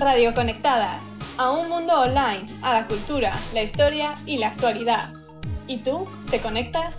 Radio Conectadas, a un mundo online, a la cultura, la historia y la actualidad. ¿Y tú te conectas?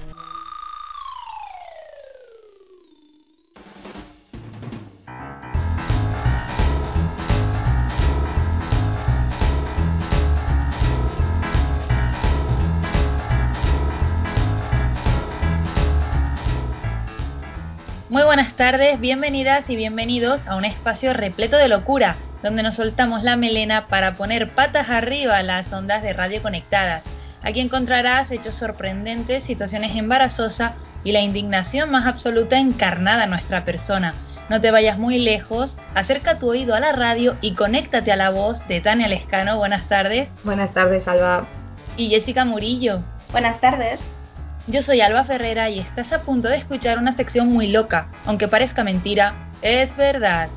Muy buenas tardes, bienvenidas y bienvenidos a un espacio repleto de locura, donde nos soltamos la melena para poner patas arriba a las ondas de radio conectadas. Aquí encontrarás hechos sorprendentes, situaciones embarazosas y la indignación más absoluta encarnada en nuestra persona. No te vayas muy lejos, acerca tu oído a la radio y conéctate a la voz de Tania Lescano. Buenas tardes. Buenas tardes, Alba. Y Jessica Murillo. Buenas tardes. Yo soy Alba Ferrera y estás a punto de escuchar una sección muy loca, aunque parezca mentira, es verdad.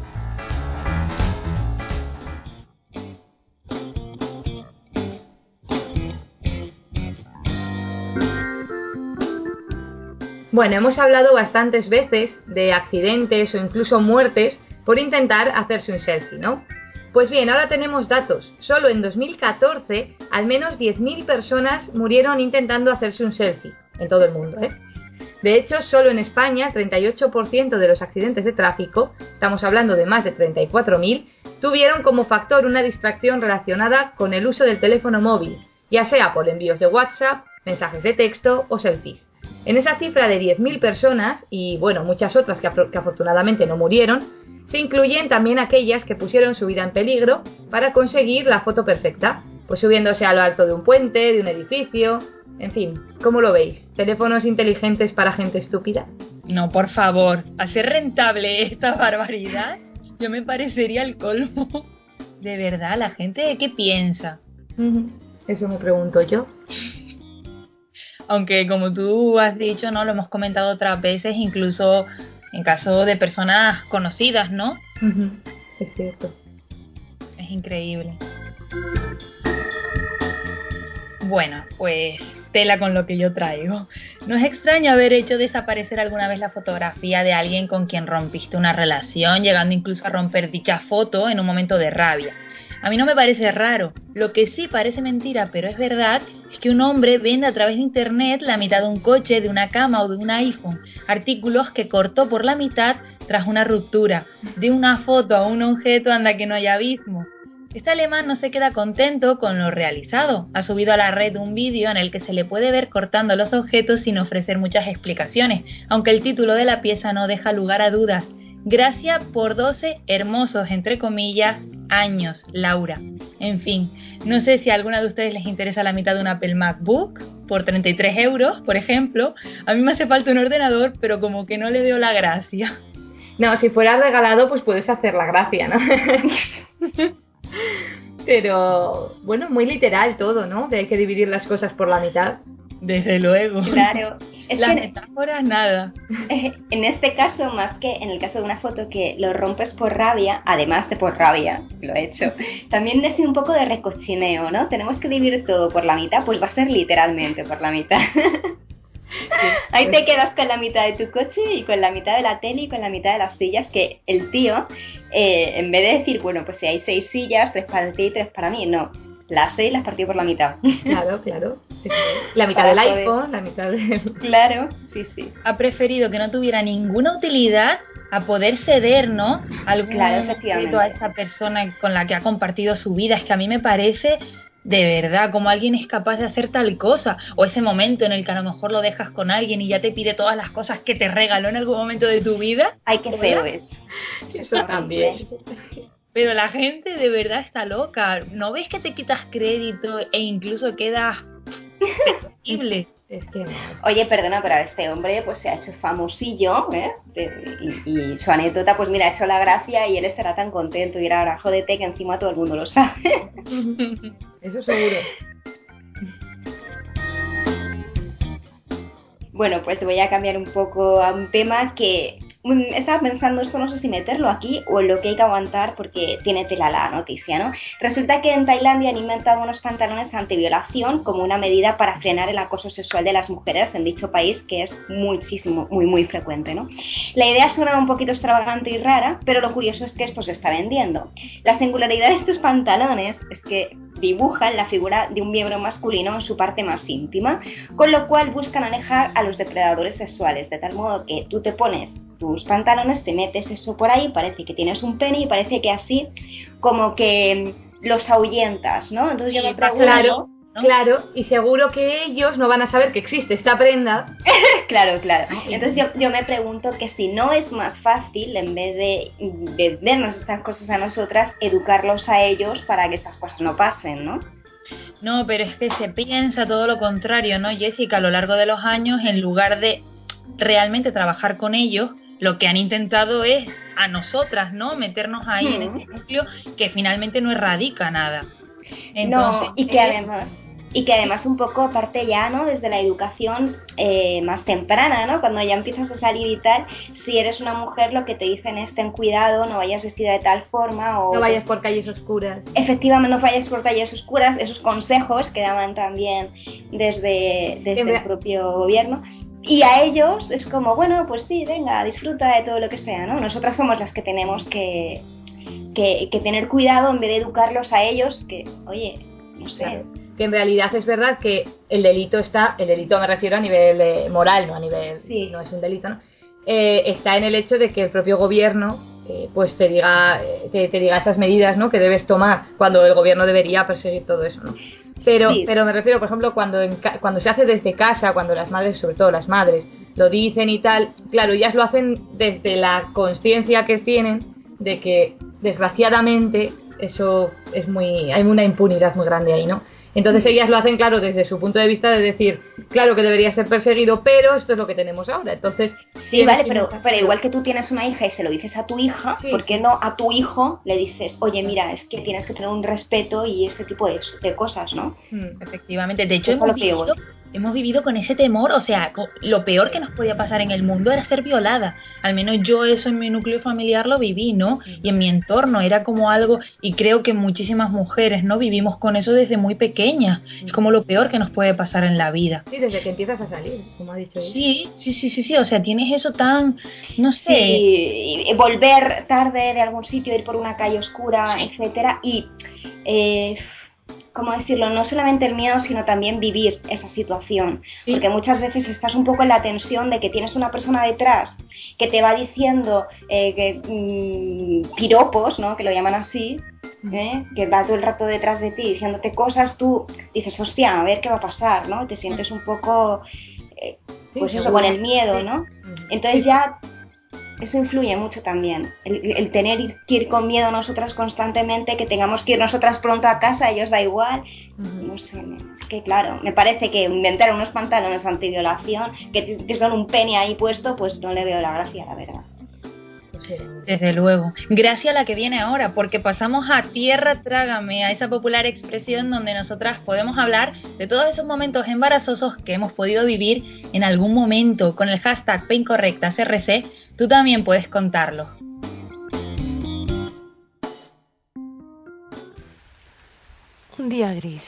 Bueno, hemos hablado bastantes veces de accidentes o incluso muertes por intentar hacerse un selfie, ¿no? Pues bien, ahora tenemos datos. Solo en 2014, al menos 10.000 personas murieron intentando hacerse un selfie en todo el mundo. ¿eh? De hecho, solo en España, 38% de los accidentes de tráfico, estamos hablando de más de 34.000, tuvieron como factor una distracción relacionada con el uso del teléfono móvil, ya sea por envíos de WhatsApp, mensajes de texto o selfies. En esa cifra de 10.000 personas, y bueno, muchas otras que, que afortunadamente no murieron, se incluyen también aquellas que pusieron su vida en peligro para conseguir la foto perfecta, pues subiéndose a lo alto de un puente, de un edificio, en fin, ¿cómo lo veis? ¿Teléfonos inteligentes para gente estúpida? No, por favor, hacer rentable esta barbaridad, yo me parecería el colmo. De verdad, la gente, ¿qué piensa? Eso me pregunto yo. Aunque como tú has dicho, ¿no? Lo hemos comentado otras veces, incluso en caso de personas conocidas, ¿no? Es cierto. Es increíble. Bueno, pues tela con lo que yo traigo. No es extraño haber hecho desaparecer alguna vez la fotografía de alguien con quien rompiste una relación, llegando incluso a romper dicha foto en un momento de rabia. A mí no me parece raro. Lo que sí parece mentira, pero es verdad, es que un hombre vende a través de internet la mitad de un coche, de una cama o de un iPhone. Artículos que cortó por la mitad tras una ruptura. De una foto a un objeto anda que no hay abismo. Este alemán no se queda contento con lo realizado. Ha subido a la red un vídeo en el que se le puede ver cortando los objetos sin ofrecer muchas explicaciones, aunque el título de la pieza no deja lugar a dudas. Gracias por 12 hermosos, entre comillas, años, Laura. En fin, no sé si a alguna de ustedes les interesa la mitad de un Apple MacBook por 33 euros, por ejemplo. A mí me hace falta un ordenador, pero como que no le veo la gracia. No, si fuera regalado, pues puedes hacer la gracia, ¿no? Pero bueno, muy literal todo, ¿no? De hay que dividir las cosas por la mitad. Desde luego. Claro. Es Las metáforas, nada. En este caso, más que en el caso de una foto que lo rompes por rabia, además de por rabia, lo he hecho, también es un poco de recochineo, ¿no? Tenemos que dividir todo por la mitad, pues va a ser literalmente por la mitad. Ahí te quedas con la mitad de tu coche y con la mitad de la tele y con la mitad de las sillas que el tío, eh, en vez de decir, bueno, pues si hay seis sillas, tres para ti y tres para mí, no. Las seis las partió por la mitad. Claro, claro. La mitad del iPhone, la mitad del... Claro, sí, sí. Ha preferido que no tuviera ninguna utilidad a poder ceder, ¿no? Algún claro, a esa persona con la que ha compartido su vida. Es que a mí me parece de verdad, como alguien es capaz de hacer tal cosa, o ese momento en el que a lo mejor lo dejas con alguien y ya te pide todas las cosas que te regaló en algún momento de tu vida. Hay que feo es. Eso también. Pero la gente de verdad está loca. ¿No ves que te quitas crédito e incluso quedas terrible? Es que Oye, perdona, pero este hombre pues se ha hecho famosillo, ¿eh? Y, su anécdota, pues mira, ha hecho la gracia y él estará tan contento. Y ahora, jódete que encima todo el mundo lo sabe. Eso seguro. Bueno, pues voy a cambiar un poco a un tema que estaba pensando esto, no sé si meterlo aquí o en lo que hay que aguantar porque tiene tela la noticia, ¿no? Resulta que en Tailandia han inventado unos pantalones antiviolación como una medida para frenar el acoso sexual de las mujeres en dicho país, que es muchísimo, muy, muy frecuente, ¿no? La idea suena un poquito extravagante y rara, pero lo curioso es que esto se está vendiendo. La singularidad de estos pantalones es que dibujan la figura de un miembro masculino en su parte más íntima, con lo cual buscan alejar a los depredadores sexuales, de tal modo que tú te pones tus pantalones, te metes eso por ahí, parece que tienes un pene y parece que así como que los ahuyentas, ¿no? Entonces yo me pregunto... Claro, claro, y seguro que ellos no van a saber que existe esta prenda. claro, claro. Entonces yo, yo, me pregunto que si no es más fácil, en vez de vendernos estas cosas a nosotras, educarlos a ellos para que estas cosas no pasen, ¿no? No, pero es que se piensa todo lo contrario, ¿no, Jessica? A lo largo de los años, en lugar de realmente trabajar con ellos, lo que han intentado es a nosotras, ¿no? Meternos ahí en ese núcleo que finalmente no erradica nada. Entonces, no, y que además y que además un poco parte ya, ¿no? Desde la educación eh, más temprana, ¿no? Cuando ya empiezas a salir y tal, si eres una mujer lo que te dicen es ten cuidado, no vayas vestida de tal forma o... No vayas por calles oscuras. Efectivamente, no vayas por calles oscuras, esos consejos que daban también desde, desde el propio gobierno. Y a ellos es como, bueno, pues sí, venga, disfruta de todo lo que sea, ¿no? Nosotras somos las que tenemos que, que, tener cuidado en vez de educarlos a ellos, que, oye, no sé. Que en realidad es verdad que el delito está, el delito me refiero a nivel moral, no a nivel, sí. no es un delito, ¿no? Eh, está en el hecho de que el propio gobierno eh, pues te diga, te, te, diga esas medidas ¿no? que debes tomar cuando el gobierno debería perseguir todo eso. ¿no? Pero, pero me refiero, por ejemplo, cuando, cuando se hace desde casa, cuando las madres, sobre todo las madres, lo dicen y tal, claro, ellas lo hacen desde la conciencia que tienen de que, desgraciadamente, eso es muy. hay una impunidad muy grande ahí, ¿no? Entonces ellas lo hacen, claro, desde su punto de vista de decir, claro que debería ser perseguido, pero esto es lo que tenemos ahora. Entonces, sí, vale, pero, pero igual que tú tienes una hija y se lo dices a tu hija, ¿por qué no a tu hijo le dices, oye, mira, es que tienes que tener un respeto y este tipo de, de cosas, ¿no? Mm, efectivamente, de hecho, hemos vivido, hemos vivido con ese temor, o sea, lo peor que nos podía pasar en el mundo era ser violada. Al menos yo eso en mi núcleo familiar lo viví, ¿no? Y en mi entorno era como algo, y creo que muchísimas mujeres, ¿no? Vivimos con eso desde muy pequeña. Es como lo peor que nos puede pasar en la vida. Sí, desde que empiezas a salir, como ha dicho ella. Sí, sí, sí, sí, sí, o sea, tienes eso tan, no sé. Sí, volver tarde de algún sitio, ir por una calle oscura, etcétera, y... Eh, ¿cómo decirlo? No solamente el miedo, sino también vivir esa situación. Porque muchas veces estás un poco en la tensión de que tienes una persona detrás que te va diciendo eh, que, mmm, piropos, ¿no? Que lo llaman así, ¿eh? que va todo el rato detrás de ti diciéndote cosas, tú dices, hostia, a ver qué va a pasar, ¿no? Te sientes un poco, eh, pues eso, con el miedo, ¿no? Entonces ya eso influye mucho también. El, tener que ir con miedo nosotras constantemente, que tengamos que ir nosotras pronto a casa, ellos da igual. No sé, es que claro, me parece que inventar unos pantalones antiviolación que, que son un pene ahí puesto, pues no le veo la gracia, la verdad. Desde luego. Gracia a la que viene ahora, porque pasamos a Tierra Trágame, a esa popular expresión donde nosotras podemos hablar de todos esos momentos embarazosos que hemos podido vivir en algún momento. Con el hashtag PeinCorrectasRC, tú también puedes contarlo. Un día gris,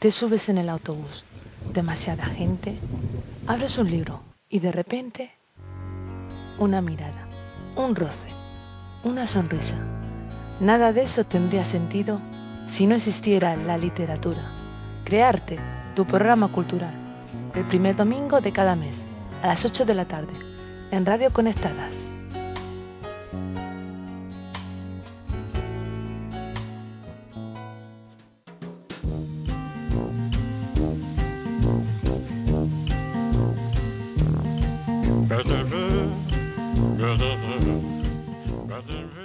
te subes en el autobús, demasiada gente, abres un libro y de repente una mirada un roce, una sonrisa. Nada de eso tendría sentido si no existiera la literatura. Crearte, tu programa cultural, el primer domingo de cada mes, a las 8 de la tarde, en Radio Conectadas.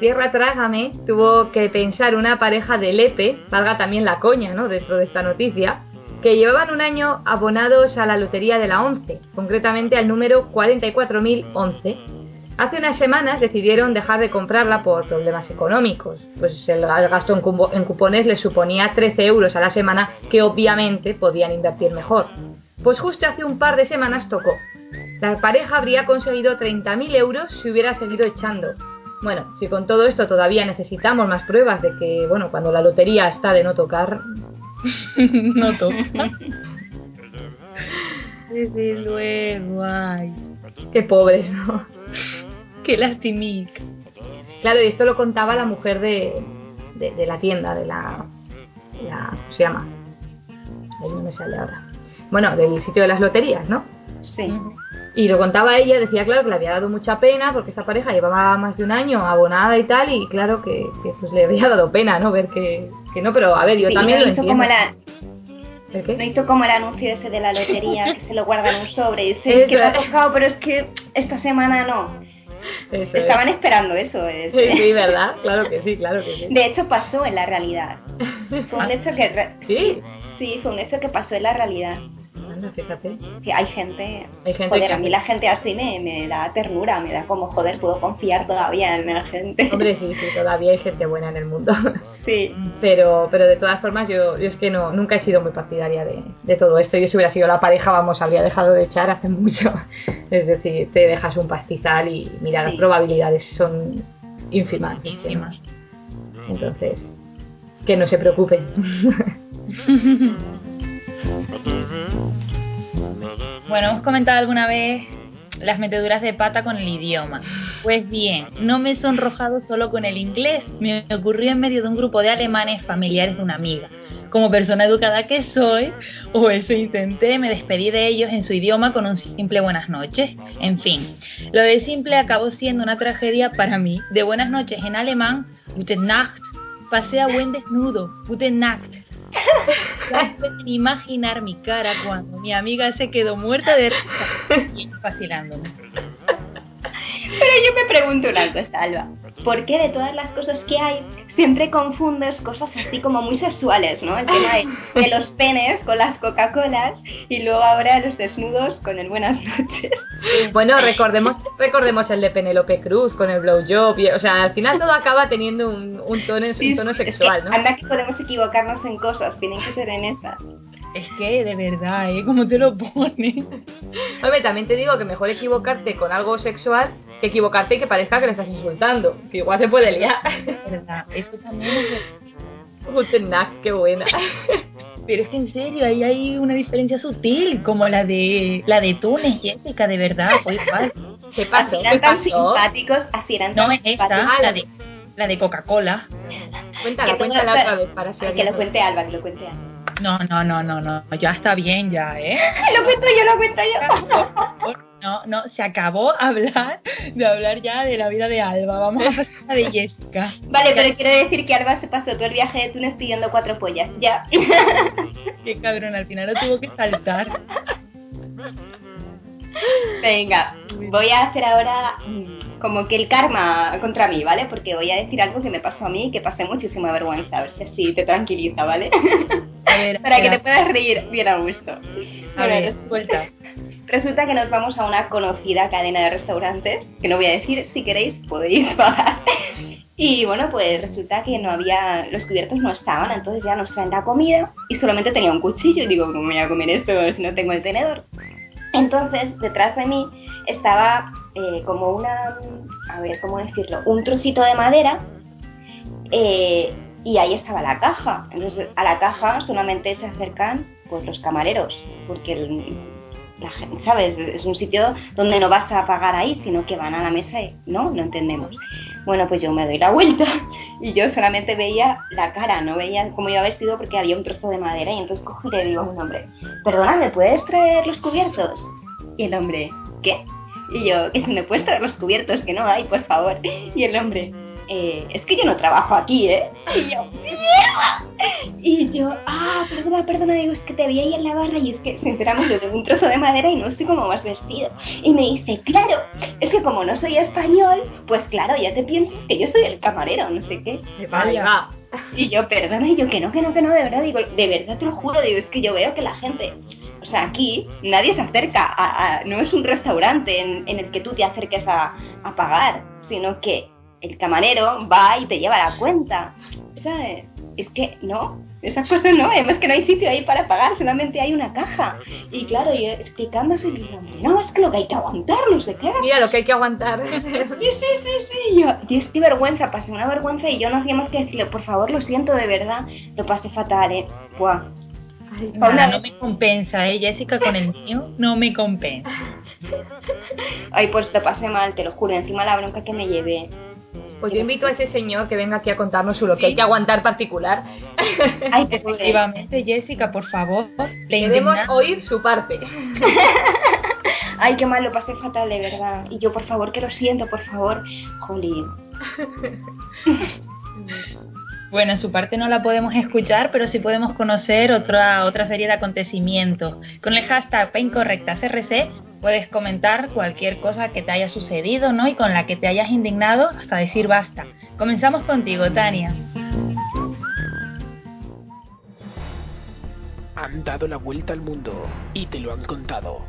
Tierra Trágame tuvo que pensar una pareja de Lepe, valga también la coña, ¿no? Dentro de esta noticia, que llevaban un año abonados a la lotería de la 11, concretamente al número 44.011. Hace unas semanas decidieron dejar de comprarla por problemas económicos, pues el gasto en cupones les suponía 13 euros a la semana que obviamente podían invertir mejor. Pues justo hace un par de semanas tocó. La pareja habría conseguido 30.000 euros si hubiera seguido echando. Bueno, si con todo esto todavía necesitamos más pruebas de que, bueno, cuando la lotería está de no tocar, no toca. Desde luego, ay. qué pobres, ¿no? Qué lastimica. Claro, y esto lo contaba la mujer de, de, de la tienda, de la, de la- ¿Cómo se llama? Ahí no me sale ahora. Bueno, del sitio de las loterías, ¿no? Sí. Y lo contaba ella, decía, claro, que le había dado mucha pena porque esta pareja llevaba más de un año abonada y tal, y claro que, que, pues le había dado pena, ¿no? Ver que, que no, pero a ver, yo Sí, también no lo entiendo. como la, ¿El qué? no hizo como el anuncio ese de la lotería, que se lo guardan en un sobre y dice Eso que me ha tocado, pero es que esta semana no. Eso es. Estaban esperando eso. es- Sí, sí, ¿verdad? Claro que sí, claro que sí. De hecho, pasó en la realidad. Fue un hecho que... re- ¿Sí? Sí, fue un hecho que pasó en la realidad. Fíjate. Sí, hay gente... Hay gente Joder, que- a mí la gente así me, me da ternura, me da como, joder, puedo confiar todavía en la gente. Hombre, sí, sí, todavía hay gente buena en el mundo. Sí. Pero, pero de todas formas, yo, yo es que no, nunca he sido muy partidaria de, de todo esto. Yo si hubiera sido la pareja, vamos, habría dejado de echar hace mucho. Es decir, te dejas un pastizal y mira, las probabilidades son ínfimas. es que no. Ínfimas. Entonces, que no se preocupen. Bueno, hemos comentado alguna vez las meteduras de pata con el idioma. Pues bien, no me he sonrojado solo con el inglés, me ocurrió en medio de un grupo de alemanes familiares de una amiga. Como persona educada que soy, o eso intenté, me despedí de ellos en su idioma con un simple buenas noches. En fin, lo de simple acabó siendo una tragedia para mí. De buenas noches en alemán, Gute Nacht, pasé a buen desnudo, Gute Nacht. Pueden imaginar mi cara cuando mi amiga se quedó muerta de risa y. Pero yo me pregunto una cosa, Alba. ¿Por qué de todas las cosas que hay siempre confundes cosas así como muy sexuales, ¿no? El tema de, de los penes con las Coca-Colas y luego ahora los desnudos con el buenas noches. Bueno, recordemos, recordemos el de Penélope Cruz con el blowjob. y- O sea, al final todo acaba teniendo un, un tono, un Sí, tono es que sexual, ¿no? Anda que podemos equivocarnos en cosas, tienen que ser en esas. Es que de verdad, ¿eh? ¿Cómo te lo pones? Hombre, también te digo que mejor equivocarte con algo sexual que equivocarte y que parezca que le estás insultando. Que igual se puede liar. De verdad, eso también es qué buena. Pero es que en serio, ahí hay una diferencia sutil, como la de la de Túnez, Jessica, de verdad, fue igual. ¿Qué pasó? Así ¿Qué eran tan pasó? simpáticos, así eran tan No es esta, simpáticos. la de, la de Coca-Cola. Cuéntala, cuéntala otra vez para si Que lo cuente Alba, que lo cuente Alba. No, no, no, no, no, ya está bien ya, ¿eh? Lo cuento yo, lo cuento yo. No, no, se acabó hablar de hablar ya de la vida de Alba. Vamos a pasar a de Jessica. Vale, pero quiero decir que Alba se pasó todo el viaje de Túnez pidiendo cuatro pollas. Ya. Qué cabrón, al final lo tuvo que saltar. Venga, voy a hacer ahora como que el karma contra mí, ¿vale? Porque voy a decir algo que me pasó a mí y que pasé muchísima vergüenza. A ver si así te tranquiliza, ¿vale? A ver, Para que te puedas reír bien a gusto. a Bueno, ver, res- suelta. Resulta que nos vamos a una conocida cadena de restaurantes, que no voy a decir, si queréis podéis pagar. Y bueno, pues resulta que no había, los cubiertos no estaban, entonces ya nos traen la comida y solamente tenía un cuchillo y digo, ¿cómo voy a comer esto si no tengo el tenedor? Entonces, detrás de mí estaba eh, como una, a ver, ¿cómo decirlo? Un trocito de madera eh, y ahí estaba la caja. Entonces, a la caja solamente se acercan pues los camareros, porque el- la gente, ¿sabes? Es un sitio donde no vas a pagar ahí, sino que van a la mesa y no, no entendemos. Bueno, pues yo me doy la vuelta y yo solamente veía la cara, no veía cómo iba vestido porque había un trozo de madera y entonces cojo y le digo a un hombre, perdona, ¿me puedes traer los cubiertos? Y el hombre, ¿qué? Y yo, que si me puedes traer los cubiertos, que no hay, por favor. Y el hombre, "Eh, es que yo no trabajo aquí, ¿eh? Y yo, ¡mierda! Y yo, ah, perdona, perdona, digo, es que te vi ahí en la barra y es que, sinceramente, tengo un trozo de madera y no sé cómo vas vestido. Y me dice, claro, es que como no soy español, pues claro, ya te piensas que yo soy el camarero, no sé qué. Ahí va. Y yo, perdona, y yo, que no, que no, que no, de verdad, digo, de verdad te lo juro, digo, es que yo veo que la gente, o sea, aquí nadie se acerca, a, a- no es un restaurante en, en el que tú te acerques a, a pagar, sino que el camarero va y te lleva la cuenta, ¿sabes? es que no, esas cosas no, además que no hay sitio ahí para pagar, solamente hay una caja. Y claro, y explicándose y diciendo, no, es que lo que hay que aguantar, no sé qué. Mira lo que hay que aguantar. Sí, sí, sí, sí. Yo, Dios, qué vergüenza, pasé una vergüenza y yo no hacía más que decirle, por favor, lo siento de verdad, lo pasé fatal, eh. Buah. Ay, Paula, no me compensa, ¿eh? Jessica con el mío no me compensa. Ay, pues te pasé mal, te lo juro, encima la bronca que me llevé. Pues yo invito a ese señor que venga aquí a contarnos su lo que hay que aguantar particular. Ay. Efectivamente, Jessica, por favor. Indigna- oír su parte. Ay, qué mal, lo pasé fatal, de verdad. Y yo, por favor, que lo siento, por favor. Jolín. Bueno, en su parte no la podemos escuchar, pero sí podemos conocer otra, otra serie de acontecimientos. Con el hashtag PaIncorrectasRC puedes comentar cualquier cosa que te haya sucedido, ¿no? Y con la que te hayas indignado hasta decir basta. Comenzamos contigo, Tania. Han dado la vuelta al mundo y te lo han contado.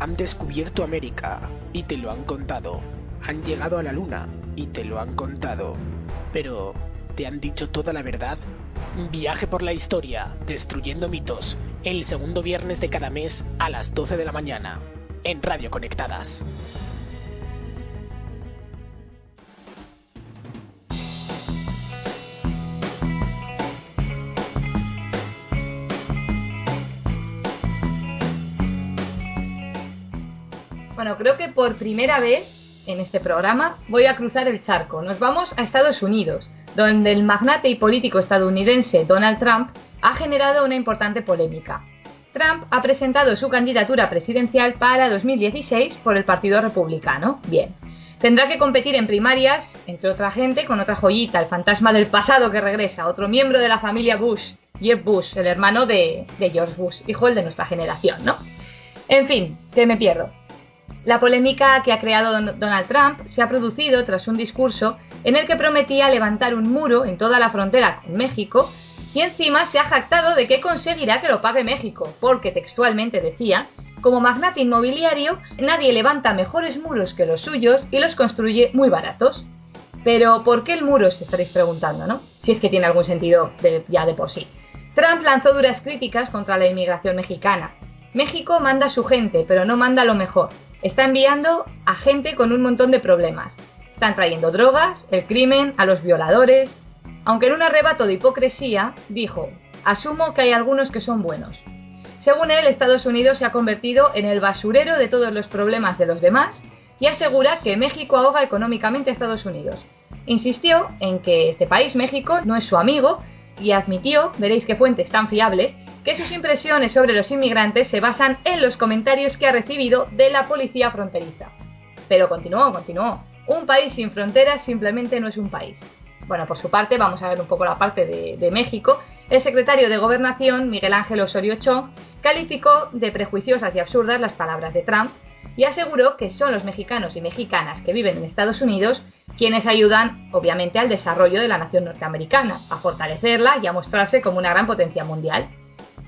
Han descubierto América y te lo han contado. Han llegado a la luna y te lo han contado. Pero, ¿te han dicho toda la verdad? Viaje por la historia, destruyendo mitos, el segundo viernes de cada mes a las 12 de la mañana, en Radio Conectadas. Bueno, creo que por primera vez en este programa voy a cruzar el charco. Nos vamos a Estados Unidos, donde el magnate y político estadounidense Donald Trump ha generado una importante polémica. Trump ha presentado su candidatura presidencial para 2016 por el Partido Republicano. Bien. Tendrá que competir en primarias, entre otra gente, con otra joyita, el fantasma del pasado que regresa, otro miembro de la familia Bush, Jeb Bush, el hermano de, George Bush, hijo el de nuestra generación, ¿no? En fin, que me pierdo. La polémica que ha creado Don- Donald Trump se ha producido tras un discurso en el que prometía levantar un muro en toda la frontera con México y encima se ha jactado de que conseguirá que lo pague México, porque textualmente decía, como magnate inmobiliario, nadie levanta mejores muros que los suyos y los construye muy baratos. Pero, ¿por qué el muro? os estaréis preguntando, ¿no? Si es que tiene algún sentido ya de por sí. Trump lanzó duras críticas contra la inmigración mexicana. México manda a su gente, pero no manda lo mejor. Está enviando a gente con un montón de problemas. Están trayendo drogas, el crimen, a los violadores. Aunque en un arrebato de hipocresía, dijo, asumo que hay algunos que son buenos. Según él, Estados Unidos se ha convertido en el basurero de todos los problemas de los demás y asegura que México ahoga económicamente a Estados Unidos. Insistió en que este país, México, no es su amigo y admitió, veréis qué fuentes tan fiables, que sus impresiones sobre los inmigrantes se basan en los comentarios que ha recibido de la policía fronteriza. Pero continuó, continuó. Un país sin fronteras simplemente no es un país. Bueno, por su parte, vamos a ver un poco la parte de, México. El secretario de Gobernación, Miguel Ángel Osorio Chong, calificó de prejuiciosas y absurdas las palabras de Trump y aseguró que son los mexicanos y mexicanas que viven en Estados Unidos quienes ayudan, obviamente, al desarrollo de la nación norteamericana, a fortalecerla y a mostrarse como una gran potencia mundial.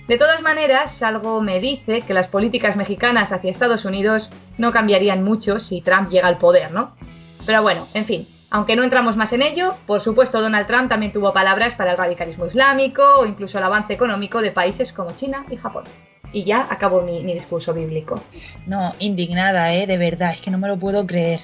De todas maneras, algo me dice que las políticas mexicanas hacia Estados Unidos no cambiarían mucho si Trump llega al poder, ¿no? Pero bueno, en fin, aunque no entramos más en ello, por supuesto Donald Trump también tuvo palabras para el radicalismo islámico o incluso el avance económico de países como China y Japón. Y ya acabo mi, mi discurso bíblico. No, indignada, ¿eh? De verdad, es que no me lo puedo creer.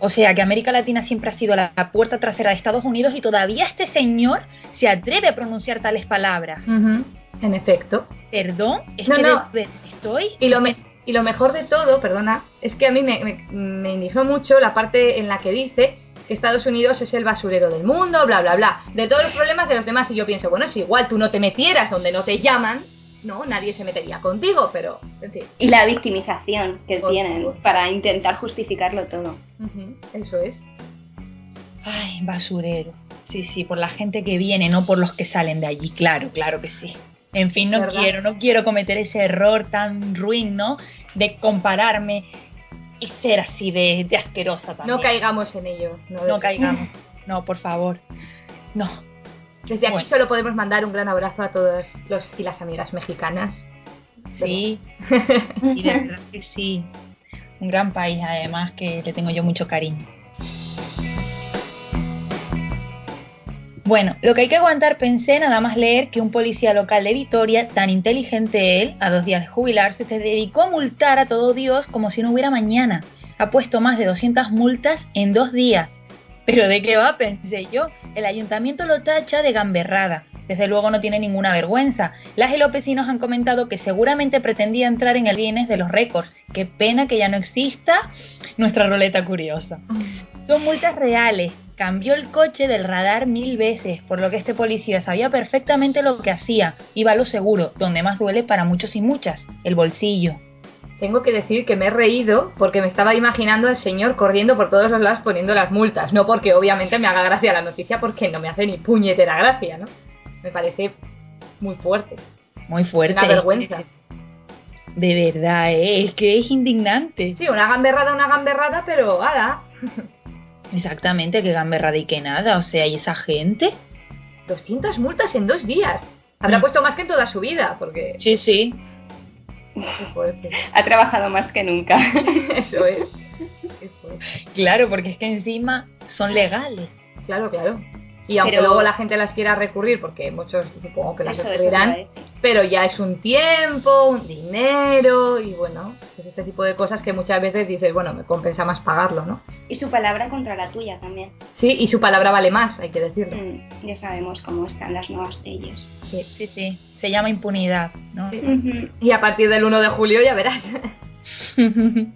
O sea, que América Latina siempre ha sido la, puerta trasera de Estados Unidos y todavía este señor se atreve a pronunciar tales palabras. Ujú, En efecto. Perdón, es No, que no. de- de- estoy... Y lo, me- y lo mejor de todo, perdona, es que a mí me, me- me indignó mucho la parte en la que dice que Estados Unidos es el basurero del mundo, bla, bla, bla, de todos los problemas de los demás. Y yo pienso, bueno, si igual tú no te metieras donde no te llaman, no, nadie se metería contigo, pero, en fin, Y la victimización que Por tienen favor. para intentar justificarlo todo. ujú, eso es. Ay, basurero. Sí, sí, por la gente que viene, no por los que salen de allí, claro, claro que sí. En fin, no ¿Verdad? quiero, no quiero cometer ese error tan ruin, ¿no? De compararme y ser así de, de asquerosa también. No caigamos en ello. No, No caigamos. No, por favor. No. Desde aquí solo podemos mandar un gran abrazo a todos los y las amigas mexicanas. Sí. Y de verdad que sí. Un gran país, además, que le tengo yo mucho cariño. Bueno, lo que hay que aguantar pensé nada más leer que un policía local de Vitoria, tan inteligente él, a dos días de jubilarse, se dedicó a multar a todo Dios como si no hubiera mañana. Ha puesto más de 200 multas en dos días. Pero ¿de qué va? Pensé yo. El ayuntamiento lo tacha de gamberrada. Desde luego no tiene ninguna vergüenza. Las elopecinos han comentado que seguramente pretendía entrar en el Guinness de los récords. Qué pena que ya no exista nuestra roleta curiosa. Son multas reales. Cambió el coche del radar mil veces, por lo que este policía sabía perfectamente lo que hacía. Iba a lo seguro, donde más duele para muchos y muchas, el bolsillo. Tengo que decir que me he reído porque me estaba imaginando al señor corriendo por todos los lados poniendo las multas. No porque obviamente me haga gracia la noticia, porque no me hace ni puñetera gracia, ¿no? Me parece muy fuerte. Muy fuerte. Una vergüenza. De verdad, ¿eh? es que es indignante. Sí, una gamberrada, una gamberrada, pero ¡hala! Exactamente, que gamberrada y que nada. O sea, ¿y esa gente? 200 multas en dos días. Habrá Mm. puesto más que en toda su vida, porque... Sí, sí. Qué fuerte. Ha trabajado más que nunca. Eso es. Qué fuerte. Claro, porque es que encima son legales. Claro, claro. Y aunque Pero- luego la gente las quiera recurrir, porque muchos supongo que las Eso, eso recurrirán, decir. pero ya es un tiempo, un dinero y bueno, pues este tipo de cosas que muchas veces dices, bueno, me compensa más pagarlo, ¿no? Y su palabra contra la tuya también. Sí, y su palabra vale más, hay que decirlo. Mm, ya sabemos cómo están las nuevas leyes. Sí. Sí, sí. Se llama impunidad, ¿no? Sí. Ujú. Y a partir del 1 de julio ya verás.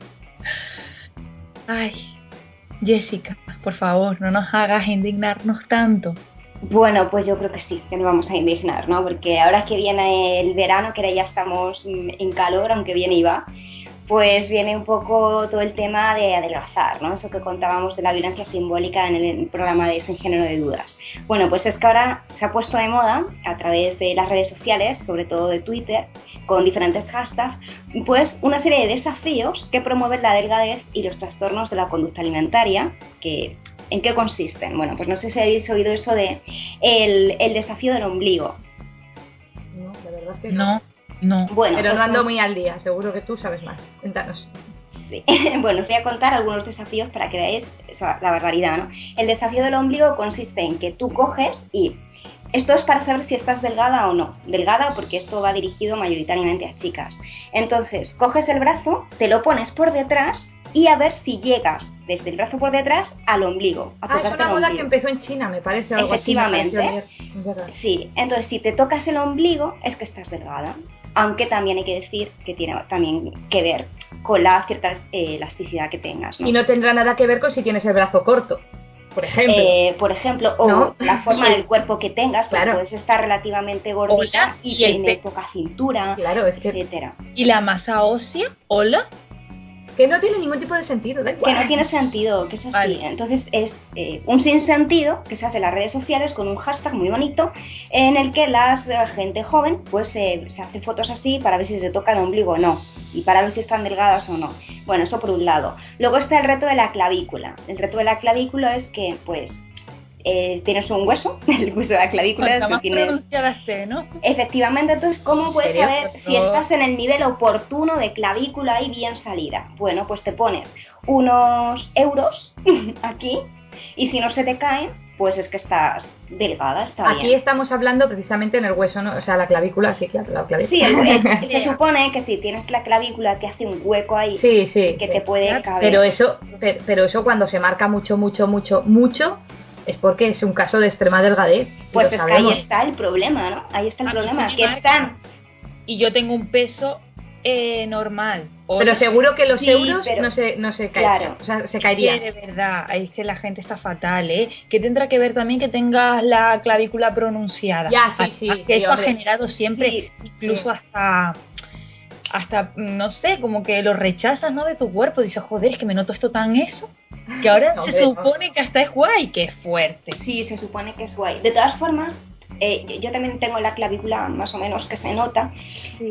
Ay, Jessica, por favor, no nos hagas indignarnos tanto. Bueno, pues yo creo que sí, que nos vamos a indignar, ¿no? Porque ahora que viene el verano, que ya estamos mm, en calor, aunque viene y va, pues viene un poco todo el tema de adelgazar, ¿no? Eso que contábamos de la violencia simbólica en el programa de Sin Género de Dudas. Bueno, pues es que ahora se ha puesto de moda a través de las redes sociales, sobre todo de Twitter, con diferentes hashtags, pues una serie de desafíos que promueven la delgadez y los trastornos de la conducta alimentaria, que ¿En qué consisten? Bueno, pues no sé si habéis oído eso de el, el desafío del ombligo. No, la verdad que No, no. Bueno, Pero pues no ando muy al día, seguro que tú sabes más. Cuéntanos. Sí. bueno, os voy a contar algunos desafíos para que veáis la barbaridad, ¿no? El desafío del ombligo consiste en que tú coges y esto es para saber si estás delgada o no. Delgada porque esto va dirigido mayoritariamente a chicas. Entonces, coges el brazo, te lo pones por detrás y a ver si llegas desde el brazo por detrás al ombligo. A Ah, es una moda que empezó en China, me parece algo así. me Efectivamente. verdad. Sí, entonces si te tocas el ombligo es que estás delgada. Aunque también hay que decir que tiene también que ver con la cierta eh, elasticidad que tengas. ¿no? Y no tendrá nada que ver con si tienes el brazo corto, por ejemplo. Eh, por ejemplo, o ¿No? la forma del cuerpo que tengas, porque Claro. puedes estar relativamente gordita Hola, y tener poca cintura, Claro, es que, etcétera. ¿Y la masa ósea? ¿Hola? Que no tiene ningún tipo de sentido, da Que igual. no tiene sentido, que es así. Vale. Entonces es eh, un sinsentido que se hace en las redes sociales con un hashtag muy bonito en el que las, la gente joven pues eh, se hace fotos así para ver si se toca el ombligo o no y para ver si están delgadas o no. Bueno, eso por un lado. Luego está el reto de la clavícula. El reto de la clavícula es que pues eh, tienes un hueso, el hueso de la clavícula, tú más tienes esté, ¿no? Efectivamente, entonces, ¿cómo puedes saber si estás en el nivel oportuno de clavícula y bien salida? Bueno, pues te pones unos euros aquí y si no se te caen, pues es que estás delgada, está Aquí bien. estamos hablando precisamente en el hueso, ¿no? O sea, la clavícula, sí, claro, la clavícula. Sí, el- el- se supone que si tienes la clavícula que hace un hueco ahí sí, sí, que sí. te puede caber. Pero eso, pero, pero eso cuando se marca mucho, mucho, mucho, mucho, es porque es un caso de extrema delgadez. pues es que ahí está el problema, ¿no? Ahí está el A problema, que están Y yo tengo un peso eh, normal. Pero seguro que los Sí, euros pero- no se, no se caerían. Claro. O sea, se Que caerían. de verdad, es que la gente está fatal, ¿eh? Que tendrá que ver también que tengas la clavícula pronunciada. Ya, sí, sí, que sí, eso hombre. ha generado siempre, Sí, incluso sí. hasta, hasta, no sé, como que lo rechazas, ¿no? De tu cuerpo. Dices, joder, es que me noto esto tan eso. Que ahora se no. supone que hasta es guay, que es fuerte. Sí, se supone que es guay. De todas formas, eh, yo- también tengo la clavícula más o menos que se nota,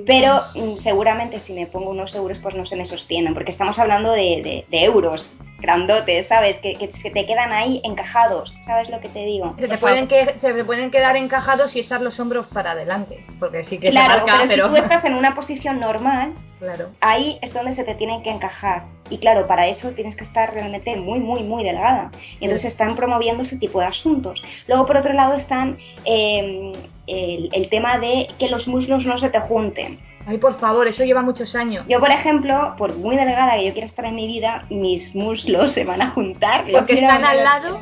pero mm, seguramente si me pongo unos euros pues no se me sostienen, porque estamos hablando de, de- de euros grandotes, ¿sabes? Que, que se te quedan ahí encajados, ¿sabes lo que te digo? Se te, pueden que, se te pueden quedar encajados y echar los hombros para adelante. Porque sí que Claro, se marca, pero, pero. si tú estás en una posición normal, Claro. ahí es donde se te tienen que encajar. Y claro, para eso tienes que estar realmente muy, muy, muy delgada. Y entonces están promoviendo ese tipo de asuntos. Luego, por otro lado, están eh, el, el tema de que los muslos no se te junten. Ay, por favor, eso lleva muchos años. Yo, por ejemplo, por muy delgada que yo quiera estar en mi vida, mis muslos se van a juntar. Porque están al lado,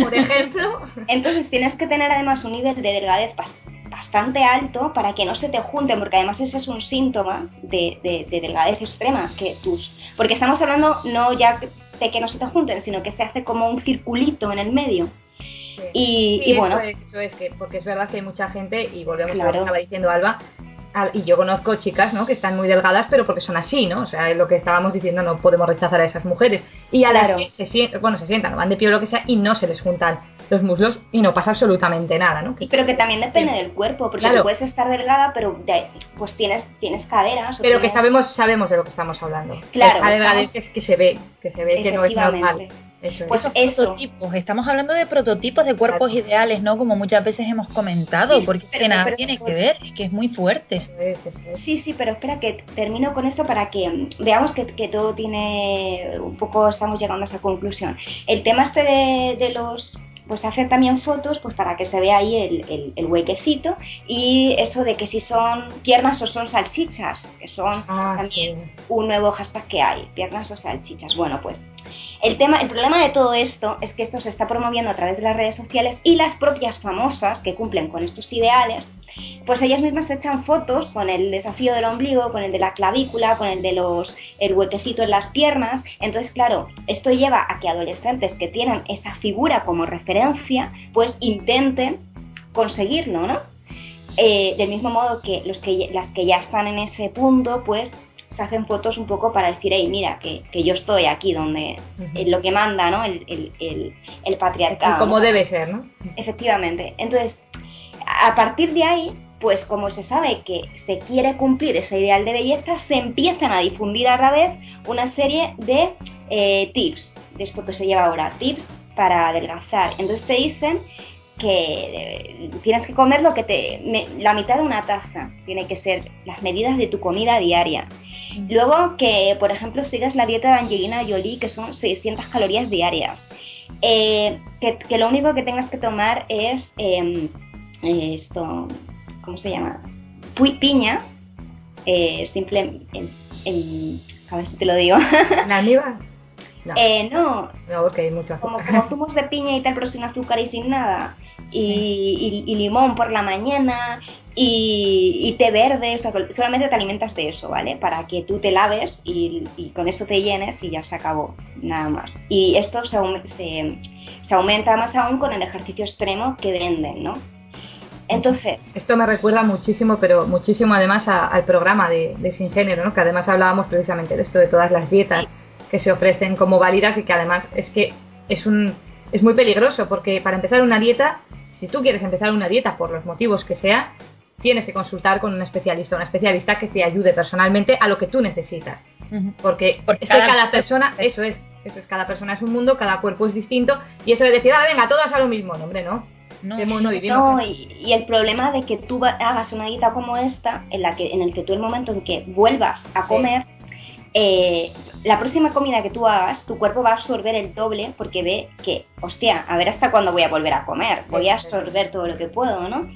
por ejemplo. Entonces tienes que tener además un nivel de delgadez bas- bastante alto para que no se te junten, porque además ese es un síntoma de, de- de delgadez extrema, que tus... Porque estamos hablando no ya de que no se te junten, sino que se hace como un circulito en el medio. Y, Sí, y eso bueno, es, eso es que, porque es verdad que hay mucha gente, y volvemos a lo Claro. que estaba diciendo Alba, al- y yo conozco chicas, ¿no? Que están muy delgadas, pero porque son así, ¿no? O sea, es lo que estábamos diciendo, no podemos rechazar a esas mujeres. Y a Claro. las que se sientan, bueno, se sientan, van de pie o lo que sea, y no se les juntan los muslos y no pasa absolutamente nada, ¿no? pero que también depende Sí. del cuerpo, porque Claro. tú puedes estar delgada, pero de- pues tienes, tienes caderas. o Pero que sabemos, sabemos de lo que estamos hablando. Claro, Esa delgadez estamos- es que se ve, que se ve que no es normal. Eso es. Pues Esos eso. prototipos, estamos hablando de prototipos de cuerpos Claro. ideales, ¿no? Como muchas veces hemos comentado, Sí, porque es pero- que nada pero- tiene que ver, es que es muy fuerte. Eso es, eso es. Sí, sí, pero espera que termino con esto para que mm, veamos que, que todo tiene, un poco estamos llegando a esa conclusión. El tema este de, de los, pues hacer también fotos, pues para que se vea ahí el, el, el huequecito y eso de que si son piernas o son salchichas, que son Ah, también sí. un nuevo hashtag que hay, piernas o salchichas. Bueno, pues el tema, el problema de todo esto es que esto se está promoviendo a través de las redes sociales y las propias famosas que cumplen con estos ideales, pues ellas mismas se echan fotos con el desafío del ombligo, con el de la clavícula, con el de los el huequecito en las piernas. Entonces, claro, esto lleva a que adolescentes que tienen esa figura como referencia, pues intenten conseguirlo, ¿no? Eh, del mismo modo que, los que las que ya están en ese punto, pues se hacen fotos un poco para decir, hey, mira, que, que yo estoy aquí donde eh, lo que manda, ¿no? El, el, el, el patriarcado. Como ¿no? debe ser, ¿no? Efectivamente. Entonces, a partir de ahí, pues como se sabe que se quiere cumplir ese ideal de belleza, se empiezan a difundir a la vez una serie de eh, tips, de esto que se lleva ahora, tips para adelgazar. Entonces te dicen que tienes que comer lo que te me- la mitad de una taza. Tiene que ser las medidas de tu comida diaria. Luego que por ejemplo sigas la dieta de Angelina Jolie que son 600 calorías diarias. Eh, que, que lo único que tengas que tomar es em, eh, esto ¿cómo se llama? Pi- piña eh, simple en- en- a ver si te lo digo. ¿En almíbar? No, Eh, no no, porque hay mucho como, azúcar. como zumos de piña y tal, pero sin azúcar y sin nada. Y, y- y limón por la mañana y, y té verde, o sea, solamente te alimentas de eso, ¿vale? Para que tú te laves y, y con eso te llenes y ya se acabó, nada más. Y esto se, aume- se, se aumenta más aún con el ejercicio extremo que venden, ¿no? Entonces, Esto me recuerda muchísimo, pero muchísimo además a- al programa de, de Sin Género, ¿no? que además hablábamos precisamente de esto, de todas las dietas que se ofrecen como válidas y que además es que es, un, es muy peligroso, porque para empezar una dieta, si tú quieres empezar una dieta por los motivos que sea, tienes que consultar con un especialista, una especialista que te ayude personalmente a lo que tú necesitas. Porque, Porque es que cada- cada persona, eso es, eso es, cada persona es un mundo, cada cuerpo es distinto, y eso de decir, ah, venga, todas a lo mismo, no, hombre, no. No. ¿Qué mundo vivimos? No, y, y el problema de que tú hagas una dieta como esta, en la que en el que tú el momento en que vuelvas a Sí. Eh, la próxima comida que tú hagas, tu cuerpo va a absorber el doble porque ve que, hostia, a ver hasta cuándo voy a volver a comer, voy a absorber todo lo que puedo, ¿no?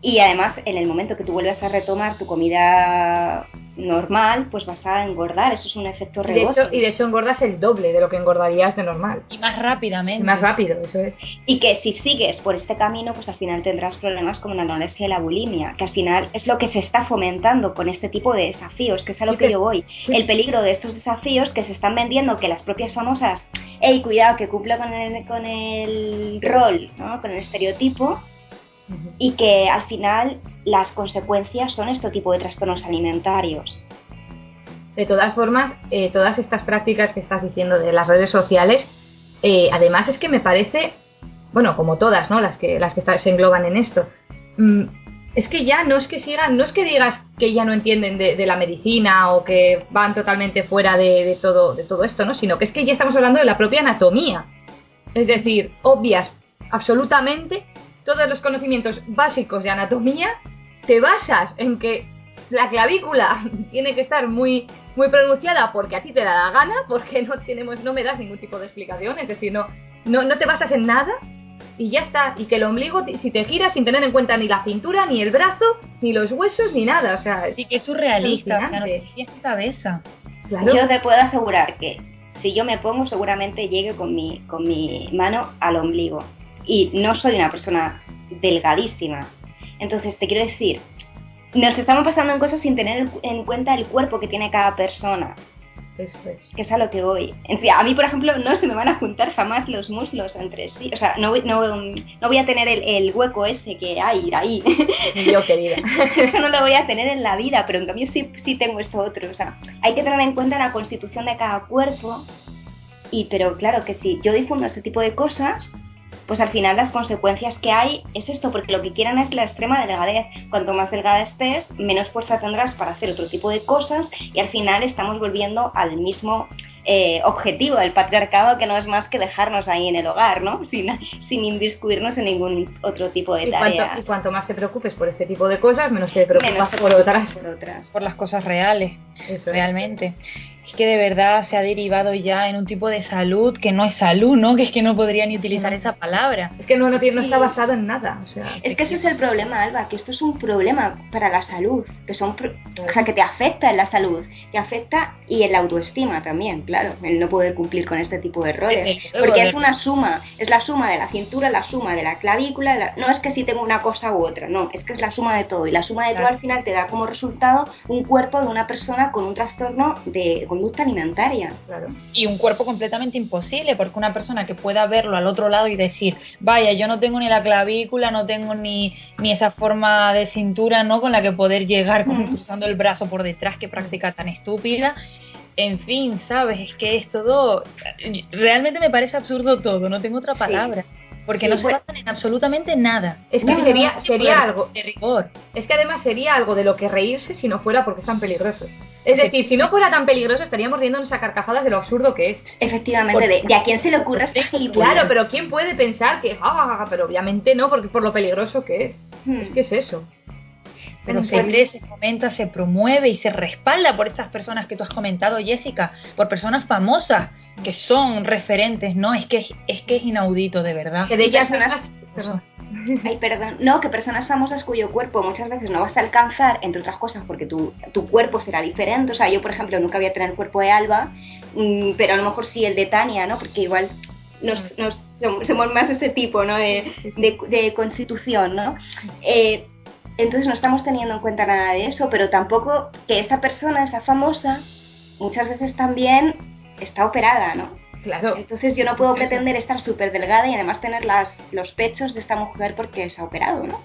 Y además, en el momento que tú vuelves a retomar tu comida normal, pues vas a engordar, eso es un efecto Y de, rebote. hecho, y de hecho engordas el doble de lo que engordarías de normal. Y más rápidamente. Y más rápido, eso es. Y que si sigues por este camino, pues al final tendrás problemas como la anorexia y la bulimia, que al final es lo que se está fomentando con este tipo de desafíos, que es a lo Sí, que que- yo voy. sí. El peligro de estos desafíos que se están vendiendo, que las propias famosas, hey, cuidado, que cumplo con el, con el rol, ¿no? con el estereotipo, y que al final las consecuencias son este tipo de trastornos alimentarios. De todas formas, eh, todas estas prácticas que estás diciendo de las redes sociales, eh, además es que me parece, bueno, como todas, ¿no? Las que, las que se engloban en esto. mm, es que ya no es que sigan, no es que digas que ya no entienden de, de la medicina o que van totalmente fuera de, de todo, de todo esto, ¿no? Sino que es que ya estamos hablando de la propia anatomía. Es decir, obvias absolutamente todos los conocimientos básicos de anatomía, te basas en que la clavícula tiene que estar muy muy pronunciada porque a ti te da la gana, porque no tenemos, no me das ningún tipo de explicación, es decir, no, no, no te basas en nada y ya está. Y que el ombligo, si te giras sin tener en cuenta ni la cintura, ni el brazo, ni los huesos, ni nada, o sea, es- Sí que es surrealista, o sea, no cabeza. claro. Yo te puedo asegurar que si yo me pongo seguramente llegue con mi, con mi mano al ombligo. Y no soy una persona delgadísima. Entonces te quiero decir, nos estamos pasando en cosas sin tener en cuenta el cuerpo que tiene cada persona. Eso es. que es a lo que voy. En fin, a mí, por ejemplo, no se me van a juntar jamás los muslos entre sí. O sea, no, no, no voy a tener el, el hueco ese que hay ahí. Yo, querida. Eso no lo voy a tener en la vida, pero en cambio sí, sí tengo esto otro. O sea, hay que tener en cuenta la constitución de cada cuerpo. Y, pero claro que si yo difundo este tipo de cosas, pues al final las consecuencias que hay es esto, porque lo que quieren es la extrema delgadez. Cuanto más delgada estés, menos fuerza tendrás para hacer otro tipo de cosas y al final estamos volviendo al mismo eh, objetivo del patriarcado, que no es más que dejarnos ahí en el hogar, ¿no? Sin, sin inviscuirnos en ningún otro tipo de Y cuanto, tareas. y cuanto más te preocupes por este tipo de cosas, menos te preocupas Menos te por otras. por otras. Por las cosas reales, Eso es. realmente. Es que de verdad se ha derivado ya en un tipo de salud que no es salud, ¿no? Que es que no podría ni utilizar esa palabra. Es que no, no, tiene- no Sí. está basado en nada. O sea, Es que ese es el problema, Alba, que esto es un problema para la salud, que son, pro- o sea, que te afecta en la salud, te afecta y en la autoestima también, claro, el no poder cumplir con este tipo de luego, porque es una suma, es la suma de la cintura, la suma de la clavícula, la- no es que si tengo una cosa u otra, no, es que es la suma de todo y la suma de todo al final te da como resultado un cuerpo de una persona con un trastorno de conducta alimentaria. claro. Y un cuerpo completamente imposible, porque una persona que pueda verlo al otro lado y decir, vaya, yo no tengo ni la clavícula, no tengo ni, ni esa forma de cintura, ¿no? Con la que poder llegar con- Ujú. cruzando el brazo por detrás, qué práctica tan estúpida. En fin, ¿sabes? Es que es todo. Realmente me parece absurdo todo, no tengo otra Sí. Porque Sí, no se bueno. basan en absolutamente nada. Es que No, sería, no, sería De- algo. De rigor. Es que además sería algo de lo que reírse si no fuera porque es tan peligroso. Es decir, si no fuera tan peligroso estaríamos riéndonos a carcajadas de lo absurdo que es. Efectivamente, de, de a quién se le ocurre esta. Claro, pero ¿quién puede pensar que... ah, pero obviamente no, porque por lo peligroso que es. Hmm. Es que es eso. Pero se cree, se fomenta, se promueve y se respalda por esas personas que tú has comentado, Jessica, por personas famosas que son referentes, ¿no? Es que es, es que es inaudito, de verdad. Que de ellas personas-. Ay, perdón. No, que personas famosas cuyo cuerpo muchas veces no vas a alcanzar, entre otras cosas, porque tu, tu cuerpo será diferente. O sea, yo, por ejemplo, nunca voy a tener el cuerpo de Alba, mm, pero a lo mejor sí el de Tania, ¿no? Porque igual nos, nos- somos, más ese tipo, ¿no? De, de, de constitución, ¿no? Eh, entonces no estamos teniendo en cuenta nada de eso, pero tampoco que esa persona, esa famosa, muchas veces también está operada, ¿no? Claro. Entonces yo no puedo pretender estar súper delgada y además tener las, los pechos de esta mujer porque se ha operado, ¿no?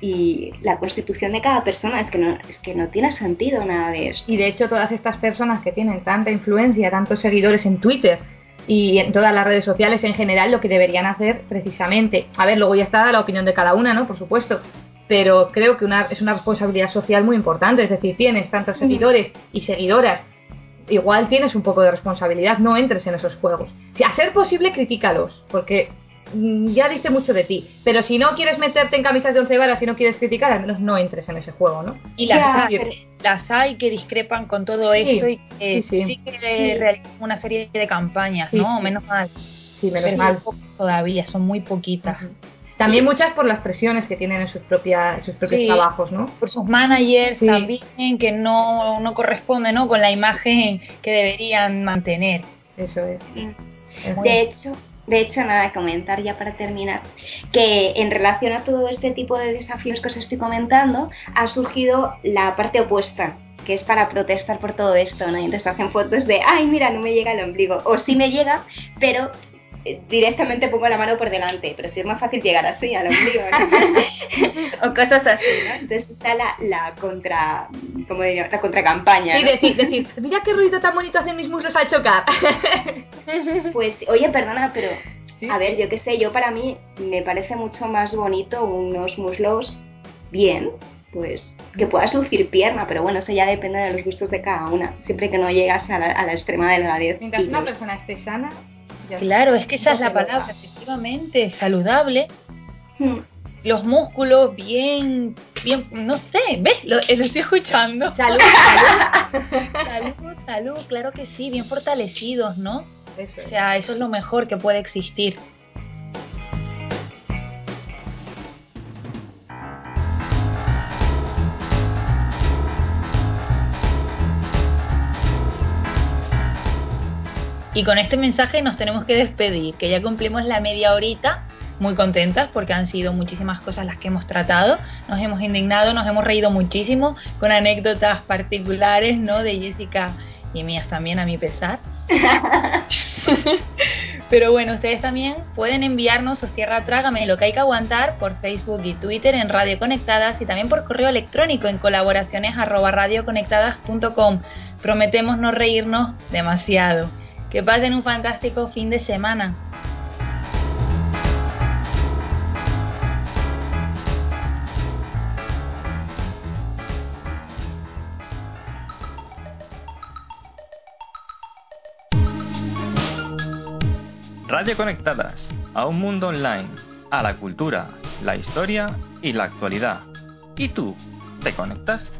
Y la constitución de cada persona es que no, es que no tiene sentido nada de eso. Y de hecho todas estas personas que tienen tanta influencia, tantos seguidores en Twitter y en todas las redes sociales en general, lo que deberían hacer precisamente, a ver, luego ya está la opinión de cada una, ¿no? Por supuesto, pero creo que una, es una responsabilidad social muy importante, es decir, tienes tantos Ujú. seguidores y seguidoras, igual tienes un poco de responsabilidad, no entres en esos juegos. Si a ser posible, critícalos, porque mm, ya dice mucho de ti, pero si no quieres meterte en camisas de once varas y no quieres criticar, al menos no entres en ese juego, ¿no? Y las, Ya, hay, las hay que discrepan con todo Sí, esto y que sí, sí. sí, que Sí. realizan una serie de campañas, Sí, ¿no? sí. Menos mal. Sí, menos Pero mal. todavía, son muy poquitas. Ujú. También muchas por las presiones que tienen en sus, propias, sus propios Sí. trabajos, ¿no? Por sus managers Sí. también, que no, no corresponde ¿no? con la imagen que deberían mantener. Eso es. De hecho, de hecho, nada, comentar ya para terminar, que en relación a todo este tipo de desafíos que os estoy comentando, ha surgido la parte opuesta, que es para protestar por todo esto, ¿no? Y entonces hacen fotos de, ay, mira, no me llega el ombligo, o sí me llega, pero directamente pongo la mano por delante, pero sí es más fácil llegar así al ombligo, ¿no? o cosas así, ¿no? Entonces está la, la contra, ¿cómo diría? La contracampaña, Sí, ¿no? decir, decir, mira qué ruido tan bonito hacen mis muslos al chocar. Pues, oye, perdona, pero Sí. a ver, yo qué sé, yo para mí me parece mucho más bonito unos muslos bien, pues que puedas lucir pierna, pero bueno, eso ya depende de los gustos de cada una, siempre que no llegas a la, a la extrema delgadez. Mientras una persona esté sana, ya. Claro, es que esa No es la palabra, efectivamente, saludable. Hmm. Los músculos bien, bien, no sé, ¿ves? Lo, lo estoy escuchando. Salud, salud. Salud, Salud, claro que sí, bien fortalecidos, ¿no? Eso O es. sea, eso es lo mejor que puede existir. Y con este mensaje nos tenemos que despedir, que ya cumplimos la media horita, muy contentas porque han sido muchísimas cosas las que hemos tratado, nos hemos indignado, nos hemos reído muchísimo con anécdotas particulares, ¿no? De Jessica y mías también a mi pesar. Pero bueno, ustedes también pueden enviarnos sus tierra trágame lo que hay que aguantar por Facebook y Twitter en Radio Conectadas y también por correo electrónico en colaboraciones arroba radioconectadas.com. Prometemos no reírnos demasiado. Que pasen un fantástico fin de semana. Radio Conectadas, a un mundo online, a la cultura, la historia y la actualidad. ¿Y tú, te conectas?